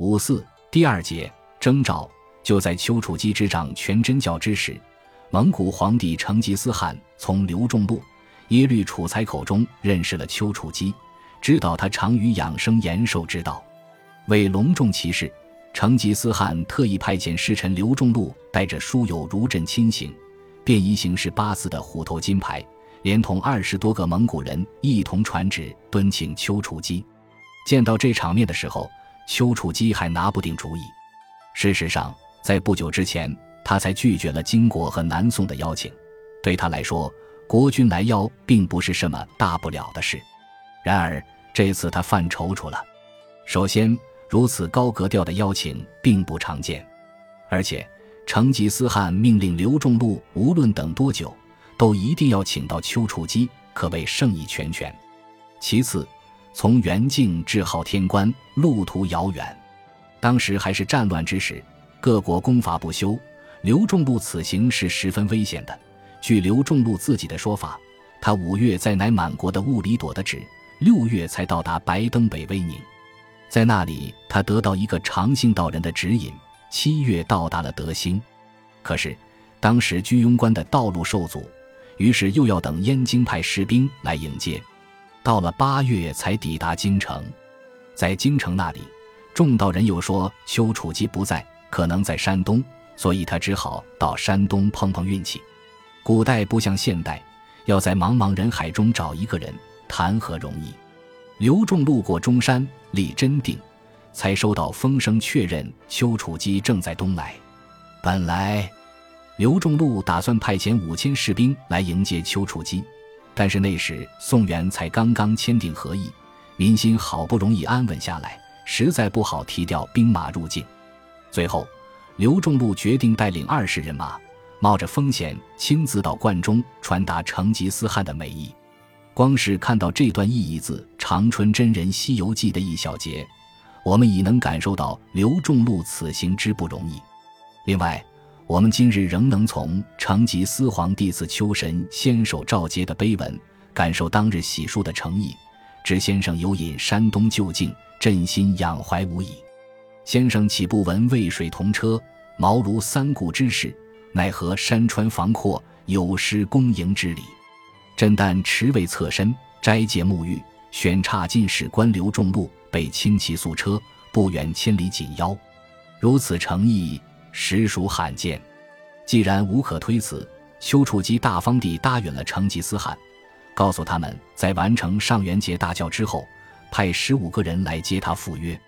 五四第二节征兆，就在丘处机执掌全真教之时，蒙古皇帝成吉思汗从刘仲禄、耶律楚材口中认识了丘处机，知道他长于养生延寿之道。为隆重其事，成吉思汗特意派遣侍臣刘仲禄带着书友如朕亲行，便衣形式八字的虎头金牌，连同二十多个蒙古人一同传旨敦请丘处机。见到这场面的时候，丘处机还拿不定主意。事实上，在不久之前，他才拒绝了金国和南宋的邀请。对他来说，国君来邀并不是什么大不了的事。然而这次他犯踌躇了。首先，如此高格调的邀请并不常见，而且成吉思汗命令刘仲禄无论等多久，都一定要请到丘处机，可谓盛意全全。其次，从元境至昊天关，路途遥远。当时还是战乱之时，各国攻伐不休。刘仲禄此行是十分危险的。据刘仲禄自己的说法，他五月在乃满国的兀里朵的旨，六月才到达白登北威宁，在那里他得到一个长信道人的指引，七月到达了德兴。可是当时居庸关的道路受阻，于是又要等燕京派士兵来迎接。到了八月才抵达京城，在京城那里，众道人又说丘处机不在，可能在山东，所以他只好到山东碰碰运气。古代不像现代，要在茫茫人海中找一个人，谈何容易？刘仲路过中山，立真定，才收到风声，确认丘处机正在东来。本来，刘仲路打算派遣五千士兵来迎接丘处机。但是那时宋元才刚刚签订和议，民心好不容易安稳下来，实在不好提调兵马入境。最后，刘仲禄决定带领二十人马，冒着风险亲自到关中传达成吉思汗的美意。光是看到这段意义字《长春真人西游记》的一小节，我们已能感受到刘仲禄此行之不容易。另外，我们今日仍能从成吉思皇弟子秋神先手召接的碑文，感受当日喜书的诚意。知先生有引山东旧境，朕心仰怀无已。先生岂不闻渭水同车，茅庐三顾之事？奈何山川房阔，有失恭迎之礼？朕但持位侧身，斋戒沐浴，选差进士官刘仲禄，备轻骑素车，不远千里紧邀。如此诚意。实属罕见，既然无可推辞，丘处机大方地答应了成吉思汗，告诉他们在完成上元节大教之后，派十五个人来接他赴约。